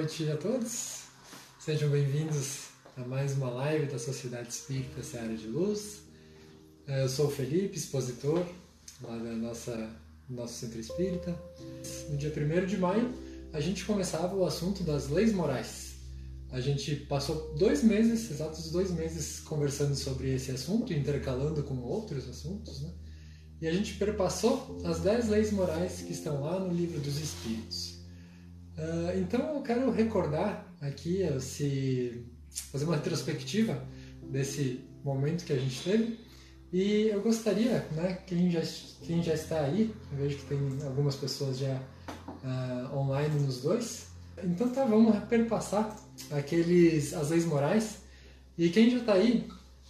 Noite a todos. Sejam bem-vindos a mais uma live da Sociedade Espírita Seara de Luz. Eu sou o Felipe, expositor lá da nossa nosso centro espírita. No dia 1 de maio, a gente começava o assunto das leis morais. A gente passou dois meses, exatos dois meses, conversando sobre esse assunto, intercalando com outros assuntos, né? E a gente perpassou as dez leis morais que estão lá no livro dos Espíritos. Uh, então eu quero recordar aqui, se fazer uma retrospectiva desse momento que a gente teve e eu gostaria, né, quem já, quem já está aí, eu vejo que tem algumas pessoas já uh, online nos dois, então tá, vamos perpassar aqueles, as leis morais. E quem já está aí,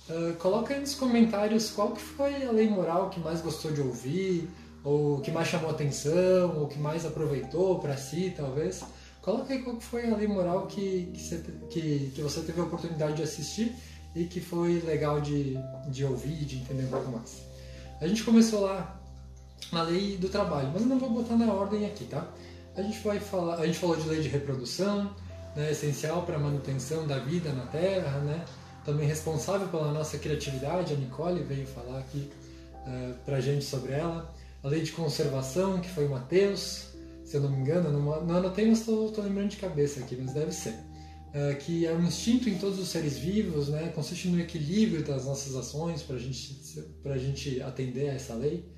uh, coloca aí nos comentários qual que foi a lei moral que mais gostou de ouvir, ou que mais chamou atenção, ou que mais aproveitou para si, talvez. Coloca aí qual foi a lei moral que, que, você, que, que você teve a oportunidade de assistir e que foi legal de, de ouvir, de entender um pouco mais. A gente começou lá na lei do trabalho, mas eu não vou botar na ordem aqui, tá? A gente vai falar, a gente falou de lei de reprodução, né, essencial para a manutenção da vida na Terra, né? Também responsável pela nossa criatividade, a Nicole veio falar aqui uh, para a gente sobre ela. A lei de conservação, que foi o Mateus, se eu não me engano, não, não anotei, mas estou lembrando de cabeça aqui, mas deve ser. Uh, que é um instinto em todos os seres vivos, né? consiste no equilíbrio das nossas ações para gente, a gente atender a essa lei.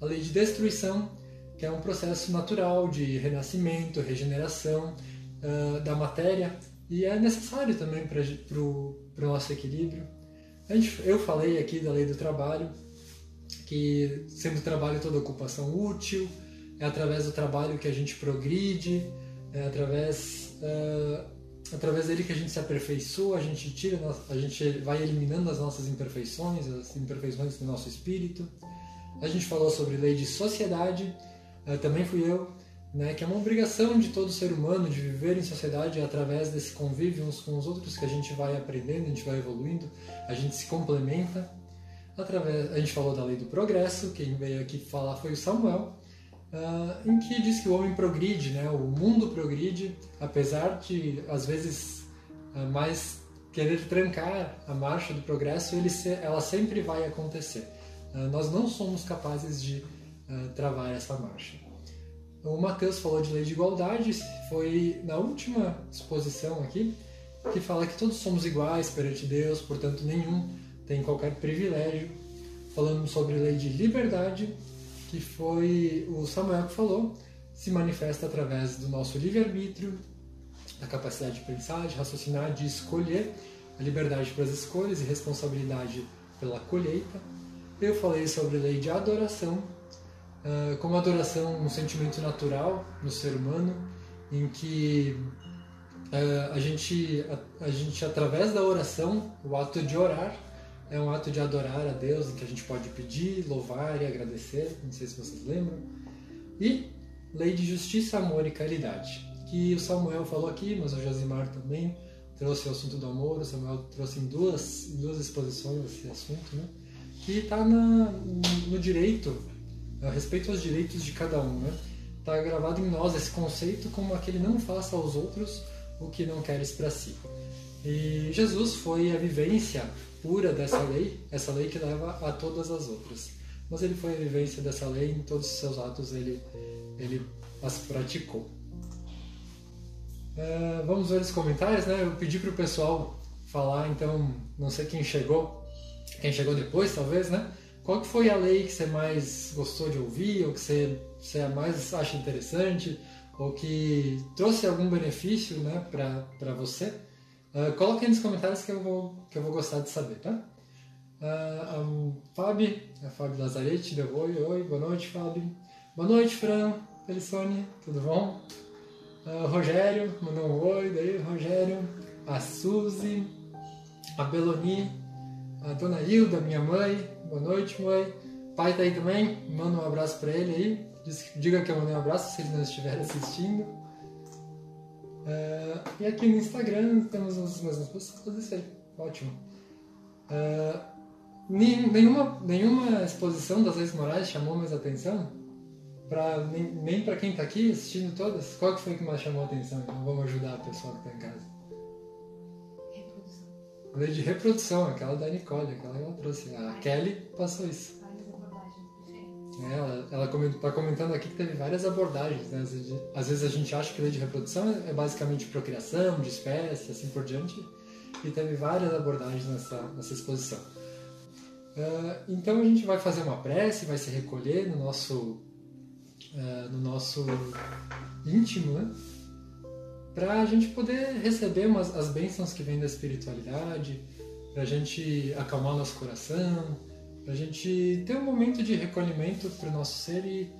A lei de destruição, que é um processo natural de renascimento, regeneração uh, da matéria e é necessário também para o nosso equilíbrio. Gente, eu falei aqui da lei do trabalho, que sendo trabalho toda ocupação útil, é através do trabalho que a gente progride, é através uh, através dele que a gente se aperfeiçoa, a gente tira, a gente vai eliminando as nossas imperfeições, as imperfeições do nosso espírito. A gente falou sobre lei de sociedade, eh, também fui eu, né, que é uma obrigação de todo ser humano de viver em sociedade através desse convívio uns com os outros que a gente vai aprendendo, a gente vai evoluindo, a gente se complementa. Através, a gente falou da lei do progresso, quem veio aqui falar foi o Samuel, uh, em que diz que o homem progride, né? o mundo progride, apesar de, às vezes, uh, mais querer trancar a marcha do progresso, ele se, ela sempre vai acontecer. Uh, nós não somos capazes de travar essa marcha. O Mateus falou de lei de igualdade, foi na última exposição aqui, que fala que todos somos iguais perante Deus, portanto nenhum tem qualquer privilégio. Falando sobre lei de liberdade, que foi o Samuel que falou, se manifesta através do nosso livre-arbítrio, da capacidade de pensar, de raciocinar, de escolher, a liberdade para as escolhas e responsabilidade pela colheita. Eu falei sobre a lei de adoração, ah, como adoração um sentimento natural no ser humano, em que ah, a gente, a gente através da oração, o ato de orar, é um ato de adorar a Deus, em que a gente pode pedir, louvar e agradecer, não sei se vocês lembram. E lei de justiça, amor e caridade, que o Samuel falou aqui, mas o Josimar também trouxe o assunto do amor, o Samuel trouxe em duas, em duas exposições esse assunto, né? que está no direito, a respeito aos direitos de cada um. Né? Está gravado em nós esse conceito como aquele não faça aos outros o que não queres para si. E Jesus foi a vivência pura dessa lei, essa lei que leva a todas as outras. Mas ele foi a vivência dessa lei, em todos os seus atos ele, ele as praticou. É, vamos ver os comentários, né? Eu pedi para o pessoal falar, então, não sei quem chegou, quem chegou depois, talvez, né? Qual que foi a lei que você mais gostou de ouvir, ou que você, você mais acha interessante, ou que trouxe algum benefício, né, para você? Uh, coloque aí nos comentários que eu vou, que eu vou gostar de saber, tá? Uh, um, Fábio, a Fábio Lazarete deu oi, oi, boa noite, Fábio. Boa noite, Fran, Felicione, tudo bom? Uh, Rogério, mandou um oi, daí, Rogério. A Suzy, a Beloni, a Dona Hilda, minha mãe, boa noite, mãe. Pai tá aí também, manda um abraço para ele aí. Diga que eu mandei um abraço se ele não estiver assistindo. Uh, e aqui no Instagram temos as mesmas pessoas, isso aí, ótimo. Uh, nenhuma, nenhuma exposição das leis morais chamou mais atenção? Pra, nem nem para quem está aqui assistindo todas? Qual que foi que mais chamou atenção? Então vamos ajudar a pessoa que está em casa. Reprodução. Lei de reprodução, aquela da Nicole, aquela que ela trouxe. A Kelly passou isso. Ela ela está comentando aqui que teve várias abordagens. Né? Às, vezes, a gente acha que lei de reprodução é basicamente procriação, de espécie, assim por diante. E teve várias abordagens nessa, nessa exposição. Uh, então a gente vai fazer uma prece, vai se recolher no nosso, uh, no nosso íntimo, né? para a gente poder receber umas, as bênçãos que vêm da espiritualidade, para a gente acalmar nosso coração, para a gente ter um momento de recolhimento para o nosso ser e,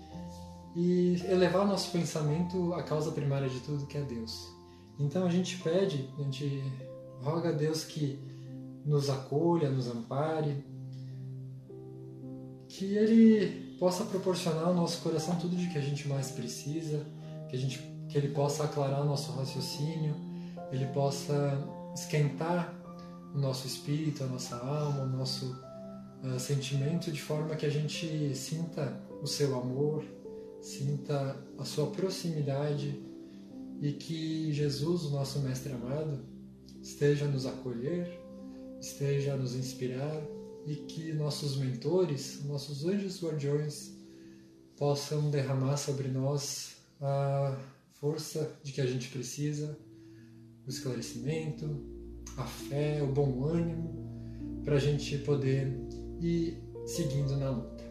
e elevar nosso pensamento à causa primária de tudo, que é Deus. Então a gente pede, a gente roga a Deus que nos acolha, nos ampare, que Ele possa proporcionar ao nosso coração tudo de que a gente mais precisa, que, a gente, que Ele possa aclarar o nosso raciocínio, Ele possa esquentar o nosso espírito, a nossa alma, o nosso uh, sentimento, de forma que a gente sinta o seu amor, sinta a sua proximidade e que Jesus, o nosso Mestre amado, esteja a nos acolher, esteja a nos inspirar e que nossos mentores, nossos anjos guardiões, possam derramar sobre nós a força de que a gente precisa, o esclarecimento, a fé, o bom ânimo, para a gente poder ir seguindo na luta.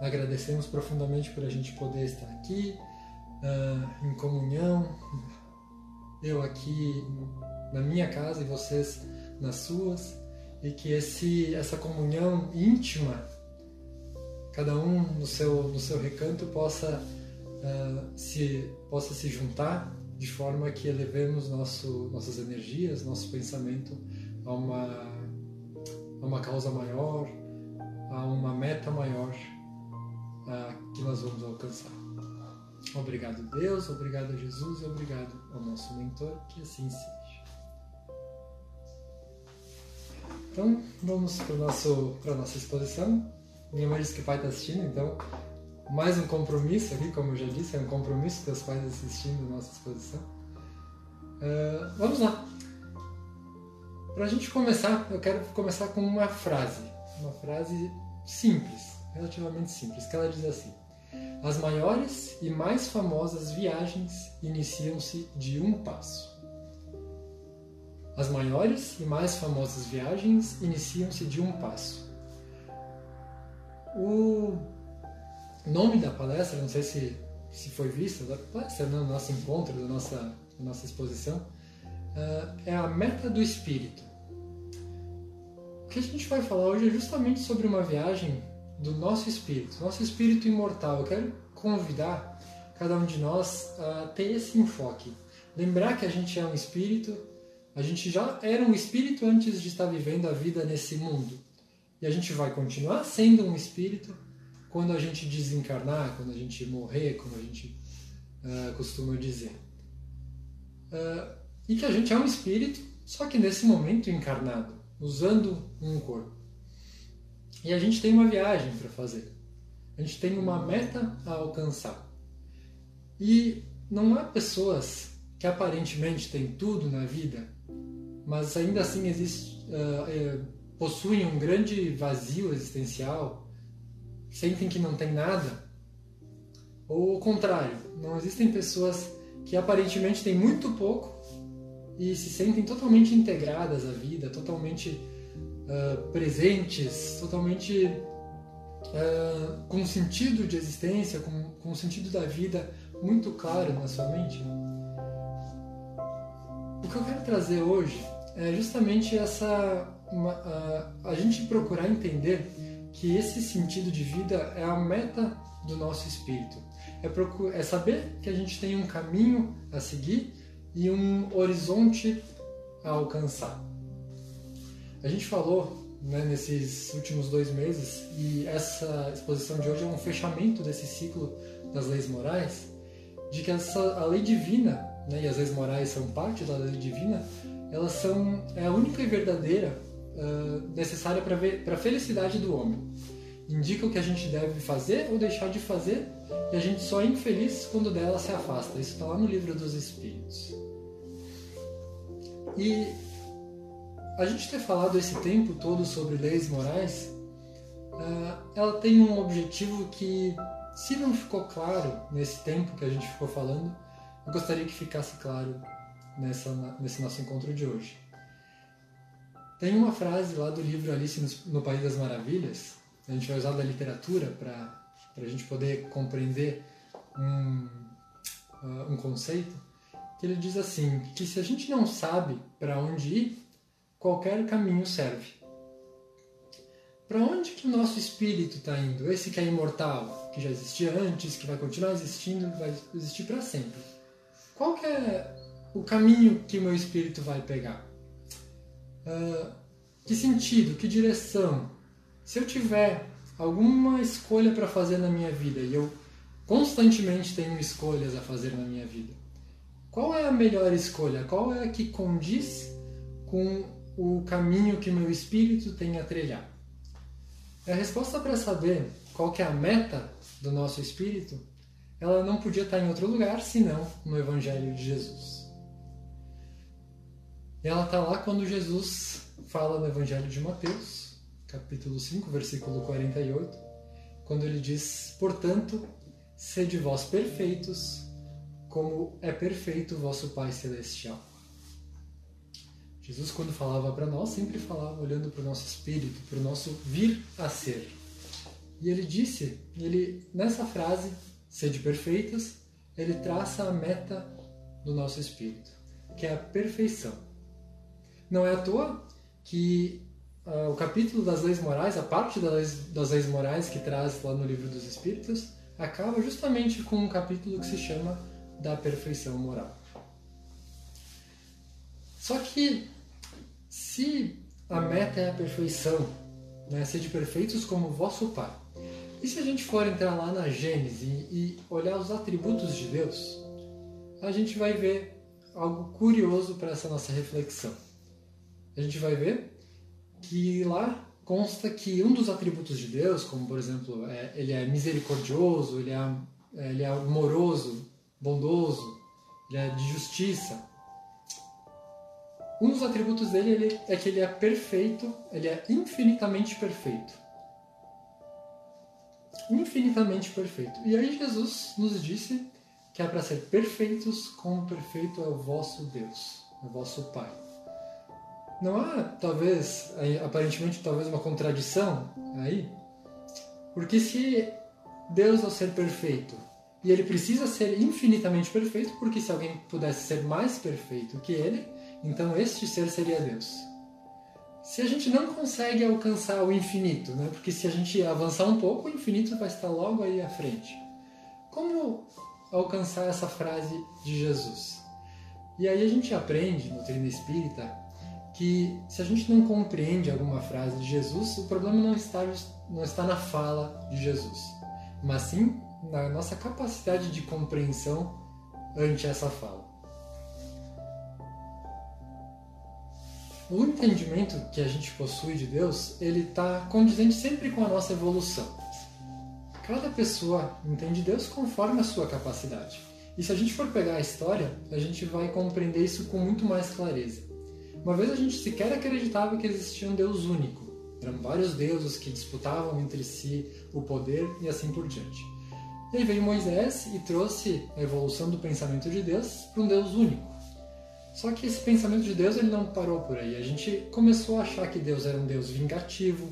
Agradecemos profundamente por a gente poder estar aqui uh, em comunhão, eu aqui na minha casa e vocês nas suas, e que esse, essa comunhão íntima, cada um no seu, no seu recanto, possa, uh, se, possa se juntar de forma que elevemos nosso, nossas energias, nosso pensamento a uma, a uma causa maior, a uma meta maior uh, que nós vamos alcançar. Obrigado, Deus, obrigado, Jesus, e obrigado ao nosso mentor, que assim seja. Então, vamos para a nossa exposição. Minha mãe disse que o pai está assistindo, então, mais um compromisso aqui, como eu já disse, é um compromisso ter os pais assistindo a nossa exposição. Uh, vamos lá. Para a gente começar, eu quero começar com uma frase. Uma frase simples, relativamente simples, que ela diz assim: As maiores e mais famosas viagens iniciam-se de um passo. As maiores e mais famosas viagens iniciam-se de um passo. O nome da palestra, não sei se, se foi visto, da palestra, no nosso encontro, da nossa, da nossa exposição, uh, é a meta do espírito. Que a gente vai falar hoje é justamente sobre uma viagem do nosso espírito, nosso espírito imortal. Eu quero convidar cada um de nós a ter esse enfoque. Lembrar que a gente é um espírito a gente já era um espírito antes de estar vivendo a vida nesse mundo. E a gente vai continuar sendo um espírito quando a gente desencarnar, quando a gente morrer, como a gente uh, costuma dizer. Uh, e que a gente é um espírito, só que nesse momento encarnado, usando um corpo. E a gente tem uma viagem para fazer. A gente tem uma meta a alcançar. E não há pessoas que aparentemente têm tudo na vida mas ainda assim existe, uh, possuem um grande vazio existencial, sentem que não tem nada, ou o contrário, não existem pessoas que aparentemente têm muito pouco e se sentem totalmente integradas à vida, totalmente uh, presentes, totalmente uh, com sentido de existência, com, com sentido da vida muito claro na sua mente. O que eu quero trazer hoje é justamente essa. Uma, a, a gente procurar entender que esse sentido de vida é a meta do nosso espírito. É, é saber que a gente tem um caminho a seguir e um horizonte a alcançar. A gente falou né, nesses últimos dois meses e essa exposição de hoje é um fechamento desse ciclo das leis morais, de que essa, a lei divina né, e as leis morais são parte da lei divina, elas são é a única e verdadeira uh, necessária para a felicidade do homem. Indica o que a gente deve fazer ou deixar de fazer e a gente só é infeliz quando dela se afasta. Isso está lá no livro dos Espíritos. E a gente ter falado esse tempo todo sobre leis morais, uh, ela tem um objetivo que, se não ficou claro nesse tempo que a gente ficou falando, eu gostaria que ficasse claro nessa, nesse nosso encontro de hoje. Tem uma frase lá do livro Alice no, País das Maravilhas, a gente vai usar da literatura para a gente poder compreender um, uh, um conceito, que ele diz assim, que se a gente não sabe para onde ir, qualquer caminho serve. Para onde que o nosso espírito está indo? Esse que é imortal, que já existia antes, que vai continuar existindo, vai existir para sempre. Qual que é o caminho que meu espírito vai pegar? Uh, que sentido? Que direção? Se eu tiver alguma escolha para fazer na minha vida e eu constantemente tenho escolhas a fazer na minha vida, qual é a melhor escolha? Qual é a que condiz com o caminho que meu espírito tem a trilhar? A resposta para saber qual que é a meta do nosso espírito ela não podia estar em outro lugar senão no Evangelho de Jesus. Ela está lá quando Jesus fala no Evangelho de Mateus, capítulo 5, versículo 48, quando ele diz: Portanto, sede vós perfeitos, como é perfeito vosso Pai Celestial. Jesus, quando falava para nós, sempre falava olhando para o nosso espírito, para o nosso vir a ser. E ele disse, ele nessa frase, sede perfeitas, ele traça a meta do nosso espírito, que é a perfeição. Não é à toa que uh, o capítulo das leis morais, a parte das leis, das leis morais que traz lá no livro dos Espíritos, acaba justamente com um capítulo que se chama da perfeição moral. Só que se a meta é a perfeição, né, ser de perfeitos como vosso Pai, e se a gente for entrar lá na Gênese e olhar os atributos de Deus, a gente vai ver algo curioso para essa nossa reflexão. A gente vai ver que lá consta que um dos atributos de Deus, como por exemplo, é, ele é misericordioso, ele é, é ele é amoroso, bondoso, ele é de justiça. Um dos atributos dele ele, é que ele é perfeito, ele é infinitamente perfeito infinitamente perfeito. E aí Jesus nos disse que é para ser perfeitos como perfeito é o vosso Deus, o vosso Pai. Não há, talvez, aparentemente, talvez uma contradição aí, porque se Deus é o ser perfeito e ele precisa ser infinitamente perfeito, porque se alguém pudesse ser mais perfeito que ele, então este ser seria Deus se a gente não consegue alcançar o infinito, né? porque se a gente avançar um pouco, o infinito vai estar logo aí à frente. Como alcançar essa frase de Jesus? E aí a gente aprende no treino espírita que se a gente não compreende alguma frase de Jesus, o problema não está, não está na fala de Jesus, mas sim na nossa capacidade de compreensão ante essa fala. O entendimento que a gente possui de Deus, ele está condizente sempre com a nossa evolução. Cada pessoa entende Deus conforme a sua capacidade. E se a gente for pegar a história, a gente vai compreender isso com muito mais clareza. Uma vez a gente sequer acreditava que existia um Deus único. Eram vários deuses que disputavam entre si o poder e assim por diante. E aí veio Moisés e trouxe a evolução do pensamento de Deus para um Deus único. Só que esse pensamento de Deus ele não parou por aí. A gente começou a achar que Deus era um Deus vingativo,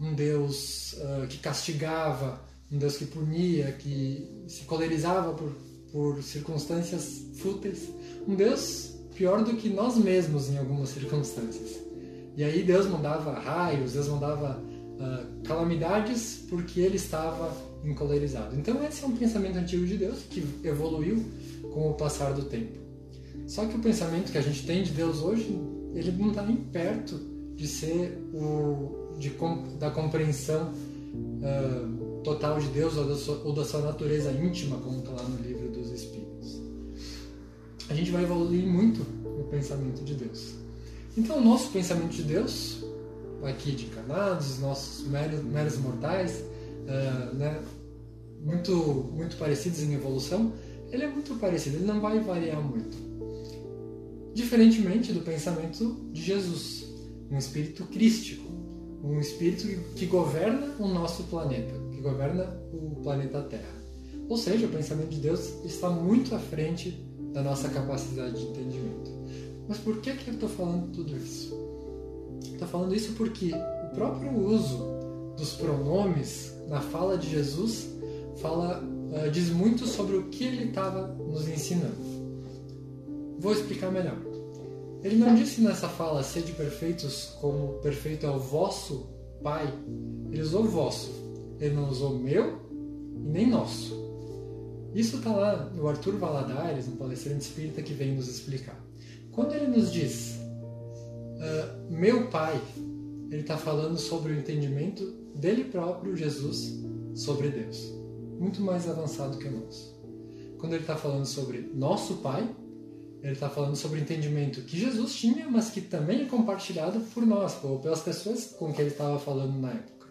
um Deus uh, que castigava, um Deus que punia, que se colerizava por, por circunstâncias fúteis, um Deus pior do que nós mesmos em algumas circunstâncias. E aí Deus mandava raios, Deus mandava uh, calamidades porque ele estava encolerizado. Então esse é um pensamento antigo de Deus que evoluiu com o passar do tempo. Só que o pensamento que a gente tem de Deus hoje, ele não está nem perto de ser o de, da compreensão uh, total de Deus ou da, sua, ou da sua natureza íntima, como está lá no livro dos Espíritos. A gente vai evoluir muito no pensamento de Deus. Então, o nosso pensamento de Deus, aqui de canados, nossos meros, meros mortais, uh, né, muito, muito parecidos em evolução, ele é muito parecido, ele não vai variar muito. Diferentemente do pensamento de Jesus, um espírito crístico, um espírito que governa o nosso planeta, que governa o planeta Terra. Ou seja, o pensamento de Deus está muito à frente da nossa capacidade de entendimento. Mas por que, que eu estou falando tudo isso? Estou falando isso porque o próprio uso dos pronomes na fala de Jesus fala, uh, diz muito sobre o que ele estava nos ensinando. Vou explicar melhor. Ele não disse nessa fala sede perfeitos como perfeito é o vosso Pai. Ele usou vosso. Ele não usou meu e nem nosso. Isso está lá no Arthur Valadares, um palestrante espírita que vem nos explicar. Quando ele nos diz uh, meu Pai, ele está falando sobre o entendimento dele próprio, Jesus, sobre Deus. Muito mais avançado que o nosso. Quando ele está falando sobre nosso Pai, ele está falando sobre o entendimento que Jesus tinha, mas que também é compartilhado por nós, ou pelas pessoas com que ele estava falando na época.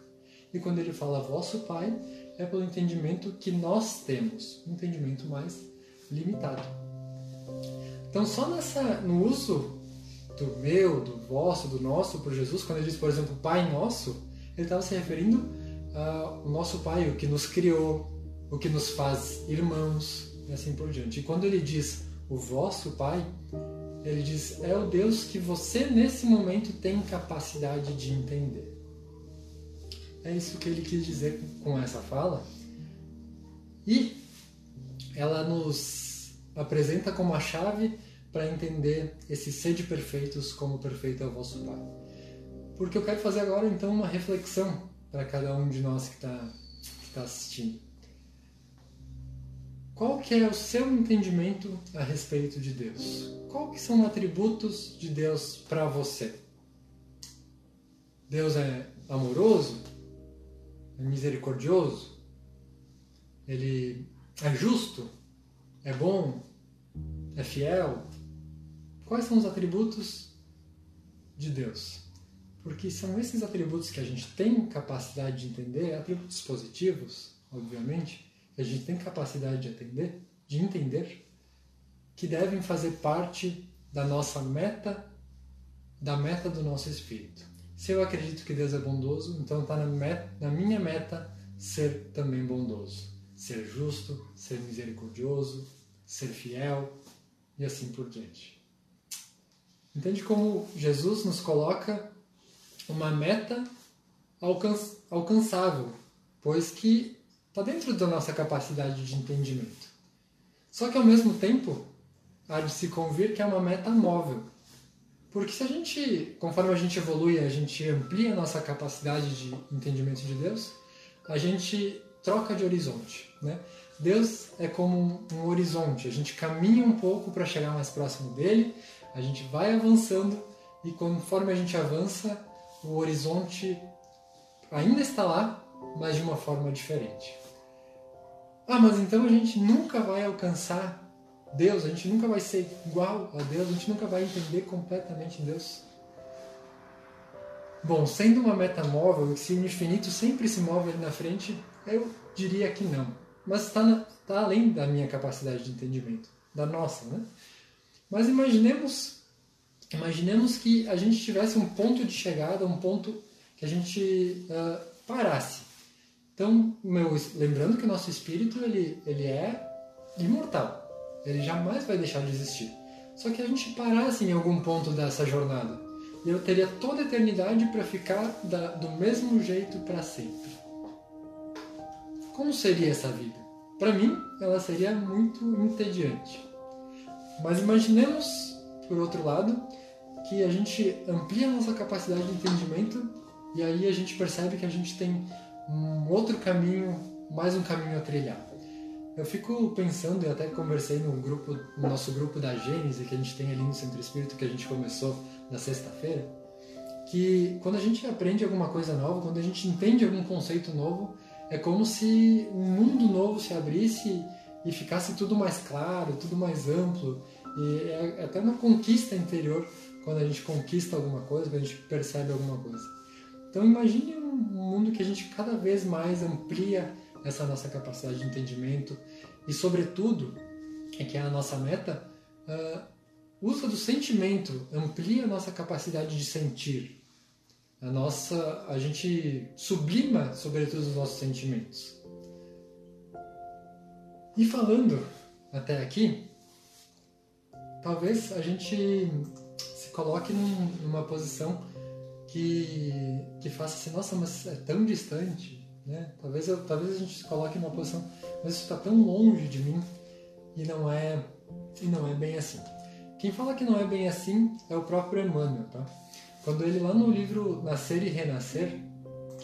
E quando ele fala vosso Pai, é pelo entendimento que nós temos, um entendimento mais limitado. Então, só nessa, no uso do meu, do vosso, do nosso por Jesus, quando ele diz, por exemplo, Pai Nosso, ele estava se referindo ao nosso Pai, o que nos criou, o que nos faz irmãos, e assim por diante. E quando ele diz o vosso Pai, ele diz: é o Deus que você nesse momento tem capacidade de entender. É isso que ele quis dizer com essa fala. E ela nos apresenta como a chave para entender esse sede perfeitos como perfeito é o vosso Pai. Porque eu quero fazer agora então uma reflexão para cada um de nós que está tá assistindo. Qual que é o seu entendimento a respeito de Deus? Qual que são atributos de Deus para você? Deus é amoroso? É misericordioso? Ele é justo? É bom? É fiel? Quais são os atributos de Deus? Porque são esses atributos que a gente tem capacidade de entender, atributos positivos, obviamente, a gente tem capacidade de atender, de entender, que devem fazer parte da nossa meta, da meta do nosso espírito. Se eu acredito que Deus é bondoso, então está na, na minha meta ser também bondoso, ser justo, ser misericordioso, ser fiel e assim por diante. Entende como Jesus nos coloca uma meta alcançável, pois que Está dentro da nossa capacidade de entendimento. Só que ao mesmo tempo, há de se convir que é uma meta móvel. Porque se a gente, conforme a gente evolui, a gente amplia a nossa capacidade de entendimento de Deus, a gente troca de horizonte. Né? Deus é como um, horizonte, a gente caminha um pouco para chegar mais próximo dele, a gente vai avançando e conforme a gente avança, o horizonte ainda está lá, mas de uma forma diferente. Ah, mas então a gente nunca vai alcançar Deus, a gente nunca vai ser igual a Deus, a gente nunca vai entender completamente Deus. Bom, sendo uma meta móvel, se o infinito sempre se move ali na frente, eu diria que não. Mas está tá além da minha capacidade de entendimento, da nossa, né? Mas imaginemos, imaginemos que a gente tivesse um ponto de chegada, um ponto que a gente uh, parasse. Então, meu, lembrando que o nosso espírito ele, ele é imortal. Ele jamais vai deixar de existir. Só que a gente parasse em algum ponto dessa jornada. E eu teria toda a eternidade para ficar da, do mesmo jeito para sempre. Como seria essa vida? Para mim, ela seria muito entediante. Mas imaginemos por outro lado, que a gente amplia a nossa capacidade de entendimento e aí a gente percebe que a gente tem um outro caminho, mais um caminho a trilhar. Eu fico pensando, e até conversei no grupo, no nosso grupo da Gênese, que a gente tem ali no Centro Espírito, que a gente começou na sexta-feira, que quando a gente aprende alguma coisa nova, quando a gente entende algum conceito novo, é como se um mundo novo se abrisse e ficasse tudo mais claro, tudo mais amplo. E é até uma conquista interior quando a gente conquista alguma coisa, quando a gente percebe alguma coisa. Então imagine um mundo que a gente cada vez mais amplia essa nossa capacidade de entendimento e, sobretudo, é que é a nossa meta, uh, uso do sentimento amplia a nossa capacidade de sentir. A nossa, a gente sublima, sobretudo, os nossos sentimentos. E falando até aqui, talvez a gente se coloque num, numa posição que, que faça assim, nossa, mas é tão distante, né? Talvez, eu, talvez a gente se coloque numa posição, mas isso está tão longe de mim e não é e não é bem assim. Quem fala que não é bem assim é o próprio Emmanuel, tá? Quando ele lá no livro Nascer e Renascer,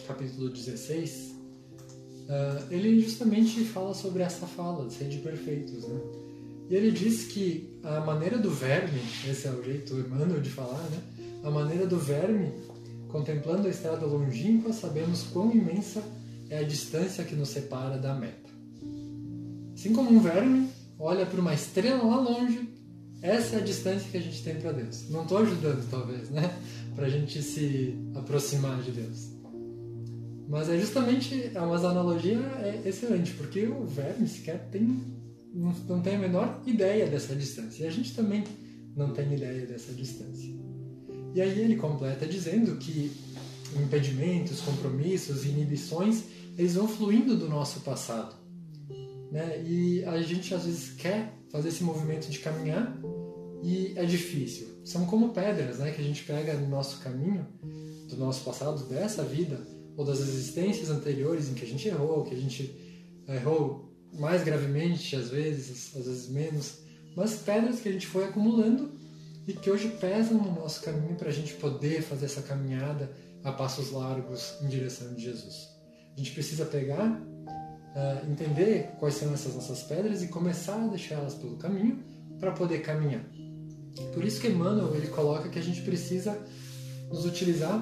capítulo 16, uh, ah, ele justamente fala sobre essa fala, ser de perfeitos, né? E ele diz que a maneira do verme, esse é o jeito Emmanuel de falar, né? A maneira do verme, contemplando a estrada longínqua, sabemos quão imensa é a distância que nos separa da meta. Assim como um verme olha para uma estrela lá longe, essa é a distância que a gente tem para Deus. Não estou ajudando, talvez, né? Para a gente se aproximar de Deus. Mas é justamente, é uma analogia é excelente, porque o verme sequer tem, não tem a menor ideia dessa distância. E a gente também não tem ideia dessa distância. E aí ele completa dizendo que impedimentos, compromissos, inibições eles vão fluindo do nosso passado. Né? E a gente às vezes quer fazer esse movimento de caminhar e é difícil. São como pedras né, que a gente pega no nosso caminho, do nosso passado, dessa vida, ou das existências anteriores em que a gente errou, que a gente errou mais gravemente, às vezes, às vezes menos, mas pedras que a gente foi acumulando e que hoje pesam no nosso caminho para a gente poder fazer essa caminhada a passos largos em direção de Jesus. A gente precisa pegar, uh, entender quais são essas nossas pedras e começar a deixá-las pelo caminho para poder caminhar. Por isso que Emmanuel ele coloca que a gente precisa nos utilizar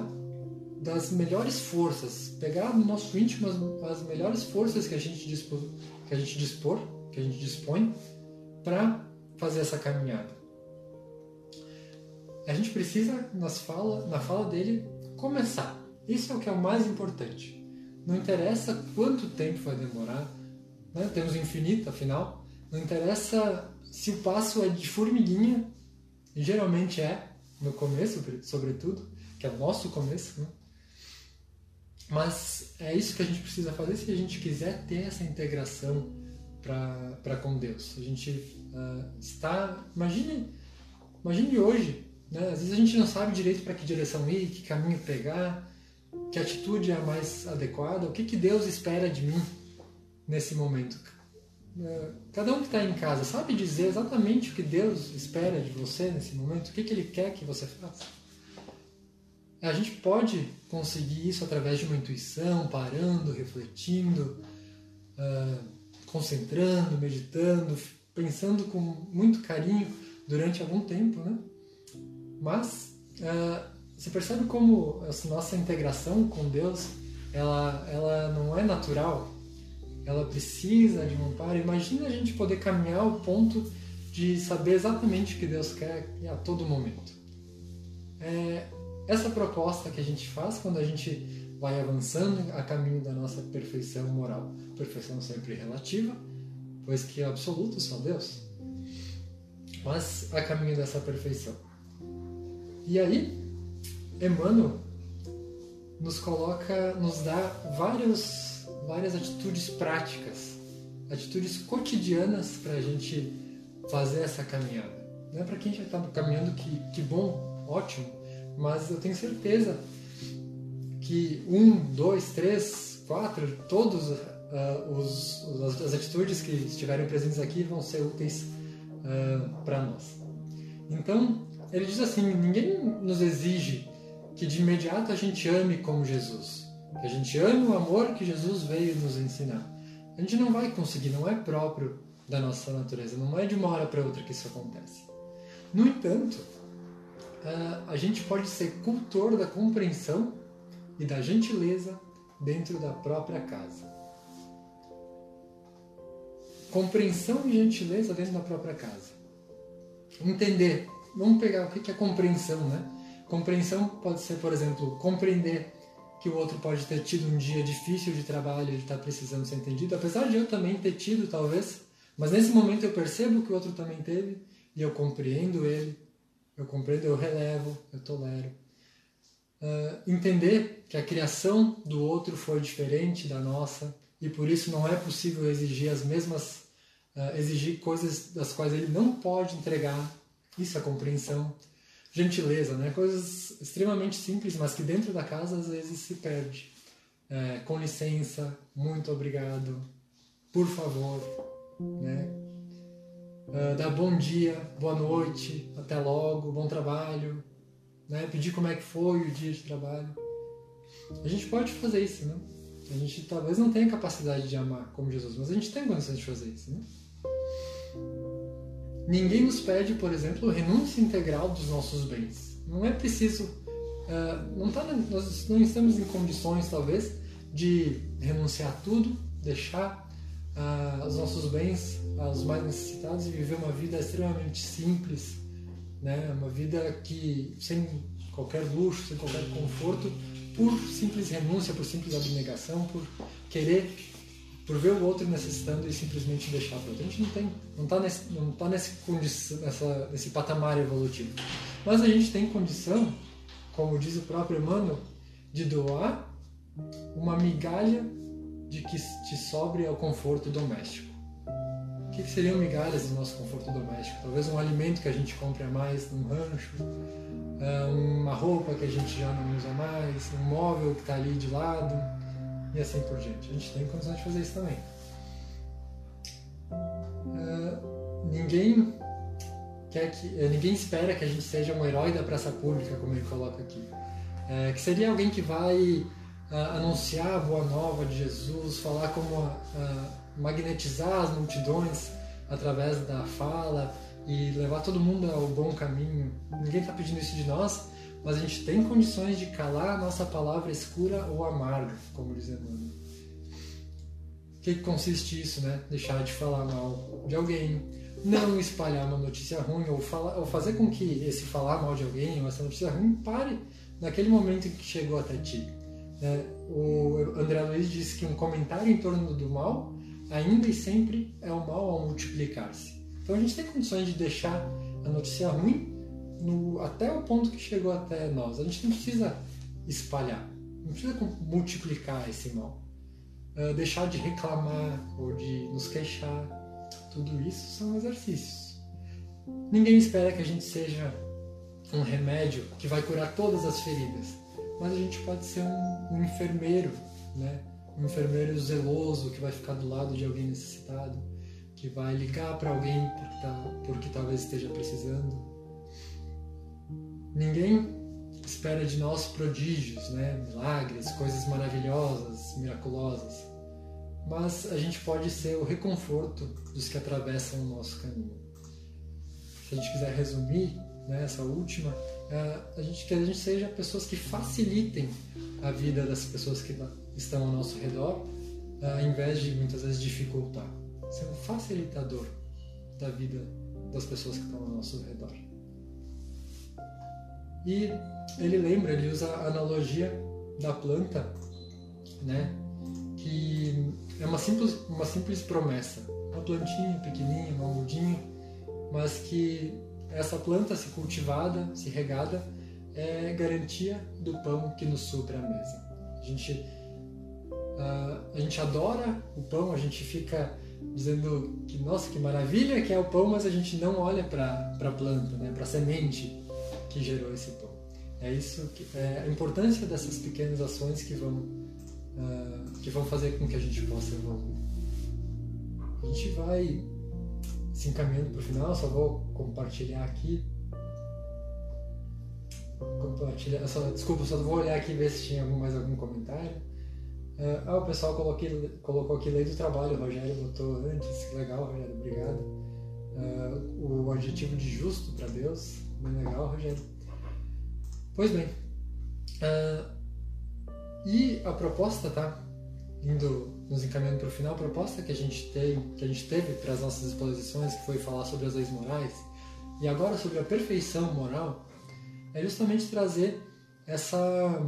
das melhores forças, pegar no nosso íntimo as, as melhores forças que a gente dispor, que a gente dispor, que a gente dispõe para fazer essa caminhada. A gente precisa nas fala, na fala dele começar. Isso é o que é o mais importante. Não interessa quanto tempo vai demorar, né? temos infinito afinal. Não interessa se o passo é de formiguinha, e geralmente é, no começo, sobretudo, que é o nosso começo. Né? Mas é isso que a gente precisa fazer se a gente quiser ter essa integração para com Deus. A gente uh, está. Imagine, imagine hoje, né? às vezes a gente não sabe direito para que direção ir, que caminho pegar que atitude é a mais adequada, o que, que Deus espera de mim nesse momento. É, cada um que está em casa sabe dizer exatamente o que Deus espera de você nesse momento, o que, que Ele quer que você faça. A gente pode conseguir isso através de uma intuição, parando, refletindo, uh, concentrando, meditando, pensando com muito carinho durante algum tempo, né? Mas uh, você percebe como essa nossa integração com Deus, ela, ela não é natural? Ela precisa de um amparo. Imagina a gente poder caminhar ao ponto de saber exatamente o que Deus quer a todo momento. É essa proposta que a gente faz quando a gente vai avançando a caminho da nossa perfeição moral. Perfeição sempre relativa, pois que é absoluto só Deus. Mas a caminho dessa perfeição. E aí, Emmanuel nos coloca, nos dá vários, várias atitudes práticas, atitudes cotidianas para a gente fazer essa caminhada. Não é para quem já está caminhando que, que bom, ótimo, mas eu tenho certeza que um, dois, três, quatro, todos uh, os, as atitudes que estiverem presentes aqui vão ser úteis uh, para nós. Então, ele diz assim: ninguém nos exige que de imediato a gente ame como Jesus, que a gente ame o amor que Jesus veio nos ensinar. A gente não vai conseguir, não é próprio da nossa natureza, não é de uma hora para outra que isso acontece. No entanto, a gente pode ser cultor da compreensão e da gentileza dentro da própria casa. Compreensão e gentileza dentro da própria casa. Entender. Vamos pegar o que é compreensão, né? Compreensão pode ser, por exemplo, compreender que o outro pode ter tido um dia difícil de trabalho, ele está precisando ser entendido, apesar de eu também ter tido, talvez, mas nesse momento eu percebo que o outro também teve e eu compreendo ele, eu compreendo, eu relevo, eu tolero. Uh, entender que a criação do outro foi diferente da nossa e por isso não é possível exigir as mesmas, uh, exigir coisas das quais ele não pode entregar. Isso é compreensão gentileza, né? Coisas extremamente simples, mas que dentro da casa às vezes se perde. É, com licença, muito obrigado, por favor, né? Uh, dar bom dia, boa noite, até logo, bom trabalho, né? Pedir como é que foi o dia de trabalho. A gente pode fazer isso, né? A gente talvez não tenha capacidade de amar como Jesus, mas a gente tem condições de fazer isso, né? Ninguém nos pede, por exemplo, renúncia integral dos nossos bens. Não é preciso. Uh, não tá, nós não estamos em condições, talvez, de renunciar a tudo, deixar uh, os nossos bens aos mais necessitados e viver uma vida extremamente simples, né? uma vida que sem qualquer luxo, sem qualquer conforto, por simples renúncia, por simples abnegação, por querer por ver o outro necessitando e simplesmente deixar para outro. A gente não tem, não está nesse, não tá nesse, nessa, nesse patamar evolutivo. Mas a gente tem condição, como diz o próprio Emmanuel, de doar uma migalha de que te sobre ao conforto doméstico. O que, que seriam migalhas do nosso conforto doméstico? Talvez um alimento que a gente compre a mais num rancho, ah, uma roupa que a gente já não usa mais, um móvel que está ali de lado, e assim por diante. A gente tem condições de fazer isso também. Uh, ninguém quer que, uh, ninguém espera que a gente seja um herói da praça pública, como ele coloca aqui. Uh, que seria alguém que vai anunciar a boa nova de Jesus, falar como magnetizar as multidões através da fala e levar todo mundo ao bom caminho. Ninguém está pedindo isso de nós, mas a gente tem condições de calar a nossa palavra escura ou amarga, como diz Emmanuel. O que consiste isso, né? Deixar de falar mal de alguém, não espalhar uma notícia ruim ou, falar, ou fazer com que esse falar mal de alguém ou essa notícia ruim pare naquele momento em que chegou até ti. Né? O André Luiz disse que um comentário em torno do mal ainda e sempre é o mal ao multiplicar-se. Então a gente tem condições de deixar a notícia ruim no, até o ponto que chegou até nós. A gente não precisa espalhar, não precisa multiplicar esse mal. Uh, deixar de reclamar ou de nos queixar, tudo isso são exercícios. Ninguém espera que a gente seja um remédio que vai curar todas as feridas, mas a gente pode ser um, um enfermeiro, né? um enfermeiro zeloso que vai ficar do lado de alguém necessitado, que vai ligar para alguém porque, tá, porque talvez esteja precisando Ninguém espera de nós prodígios, né? milagres, coisas maravilhosas, miraculosas. Mas a gente pode ser o reconforto dos que atravessam o nosso caminho. Se a gente quiser resumir né, essa última, é, a gente quer que a gente seja pessoas que facilitem a vida das pessoas que estão ao nosso redor, ao invés de muitas vezes dificultar. Ser um facilitador da vida das pessoas que estão ao nosso redor. E ele lembra, ele usa a analogia da planta, né? Que é uma simples, uma simples promessa. Uma plantinha pequenininha, um mudinho, mas que essa planta, se cultivada, se regada, é garantia do pão que nos supra a mesa. A gente, uh, a gente adora o pão, a gente fica dizendo que, nossa, que maravilha que é o pão, mas a gente não olha para a planta, né, para a semente que gerou esse pão. É isso que é a importância dessas pequenas ações que vão uh, que vão fazer com que a gente possa evoluir. A gente vai se encaminhando para o final, só vou compartilhar aqui compartilhar. Só, desculpa, só vou olhar aqui ver se tinha algum, mais algum comentário. Uh, ah, o pessoal coloquei, colocou aqui lei do trabalho, o Rogério botou antes. Que legal, Rogério, obrigado. Uh, o adjetivo de justo para Deus, bem legal, Rogério. Pois bem. Uh, e a proposta, tá? Indo nos encaminhando para o final, a proposta que a gente tem, que a gente teve para as nossas exposições, que foi falar sobre as leis morais, e agora sobre a perfeição moral, é justamente trazer essa,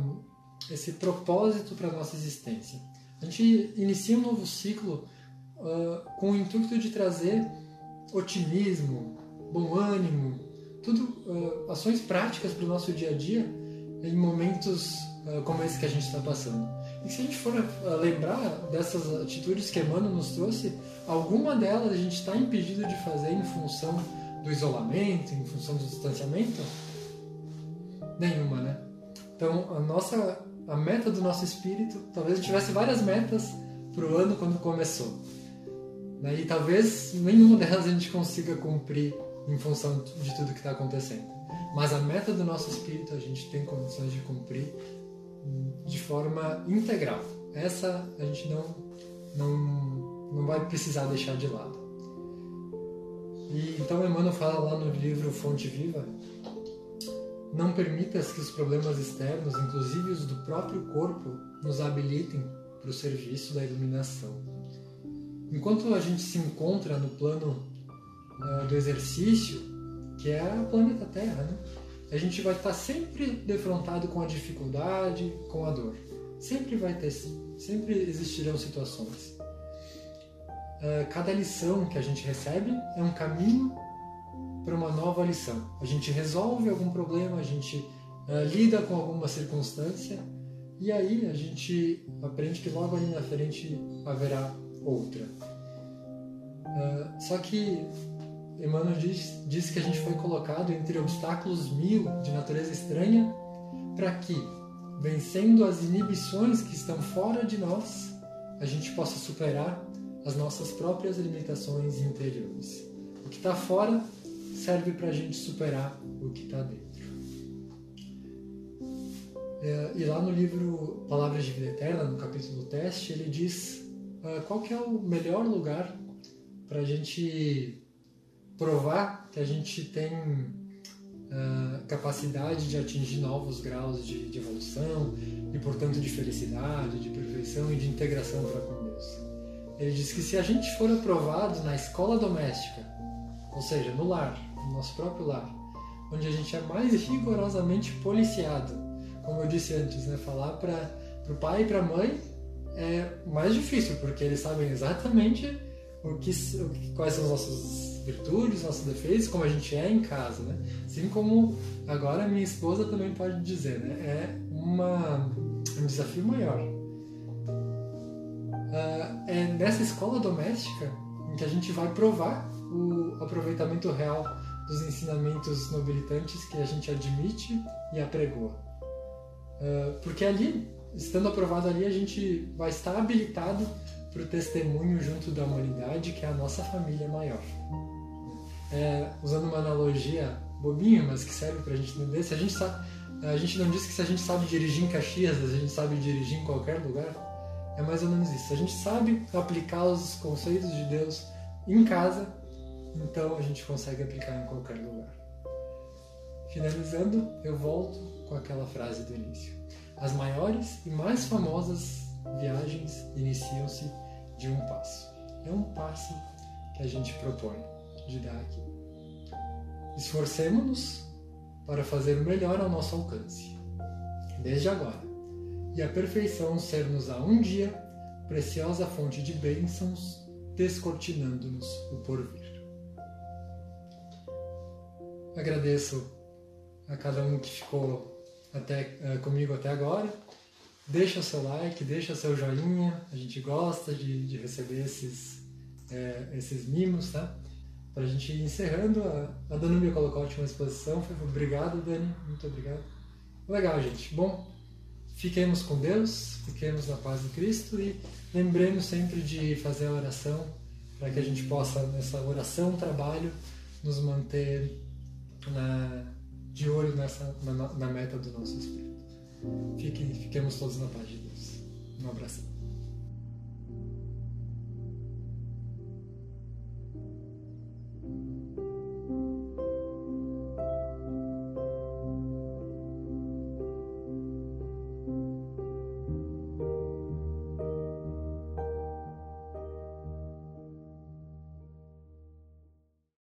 esse propósito para a nossa existência. A gente inicia um novo ciclo uh, com o intuito de trazer otimismo, bom ânimo, tudo uh, ações práticas para o nosso dia a dia em momentos uh, como esse que a gente está passando. E se a gente for lembrar dessas atitudes que Emmanuel nos trouxe, alguma delas a gente está impedido de fazer em função do isolamento, em função do distanciamento? Nenhuma, né? Então, a nossa a meta do nosso espírito, talvez tivesse várias metas para o ano quando começou. Né? E talvez nenhuma delas a gente consiga cumprir em função de tudo que está acontecendo. Mas a meta do nosso espírito a gente tem condições de cumprir de forma integral. Essa a gente não, não, não vai precisar deixar de lado. E então Emmanuel fala lá no livro Fonte Viva: não permitas que os problemas externos, inclusive os do próprio corpo, nos habilitem para o serviço da iluminação. Enquanto a gente se encontra no plano do exercício, que é o planeta Terra, né? a gente vai estar sempre defrontado com a dificuldade, com a dor. Sempre vai ter, sempre existirão situações. Uh, cada lição que a gente recebe é um caminho para uma nova lição. A gente resolve algum problema, a gente uh, lida com alguma circunstância e aí a gente aprende que logo ali na frente haverá outra. Só que Emmanuel diz, diz que a gente foi colocado entre obstáculos mil de natureza estranha para que, vencendo as inibições que estão fora de nós, a gente possa superar as nossas próprias limitações interiores. O que está fora serve para a gente superar o que está dentro. É, e lá no livro Palavras de Vida Eterna, no capítulo teste, ele diz uh, qual que é o melhor lugar para a gente provar que a gente tem uh, capacidade de atingir novos graus de, de, evolução e, portanto, de felicidade, de perfeição e de integração para com Deus. Ele diz que se a gente for aprovado na escola doméstica, ou seja, no lar, no nosso próprio lar, onde a gente é mais rigorosamente policiado, como eu disse antes, né, falar para o pai e para a mãe é mais difícil, porque eles sabem exatamente o que, o que, quais são as nossas virtudes, nossos defeitos, como a gente é em casa, né? Assim como agora minha esposa também pode dizer, né? É uma, um desafio maior. Uh, é nessa escola doméstica em que a gente vai provar o aproveitamento real dos ensinamentos nobilitantes que a gente admite e apregoa. Uh, porque ali, estando aprovado ali, a gente vai estar habilitado para o testemunho junto da humanidade, que é a nossa família maior. É, usando uma analogia bobinha, mas que serve para a gente entender, se a gente sabe, a gente não diz que se a gente sabe dirigir em Caxias, a gente sabe dirigir em qualquer lugar. É mais ou menos isso. A gente sabe aplicar os conceitos de Deus em casa, então a gente consegue aplicar em qualquer lugar. Finalizando, eu volto com aquela frase do início. As maiores e mais famosas viagens iniciam-se de um passo. É um passo que a gente propõe de aqui. Esforcemos-nos para fazer o melhor ao nosso alcance, desde agora, e a perfeição ser-nos a um dia preciosa fonte de bênçãos, descortinando-nos o porvir. Agradeço a cada um que ficou até, uh, comigo até agora Deixa seu like, deixa seu joinha, a gente gosta de, de receber esses, é, esses mimos, tá? Para a gente ir encerrando, a, a Danúbia colocou a última exposição, obrigado Dani, muito obrigado. Legal, gente. Bom, fiquemos com Deus, fiquemos na paz de Cristo e lembremos sempre de fazer a oração para que a gente possa, nessa oração, trabalho, nos manter na de olho nessa, na, na meta do nosso espírito. Fiquem, fiquemos todos na paz de Deus. Um abraço.